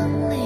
lonely.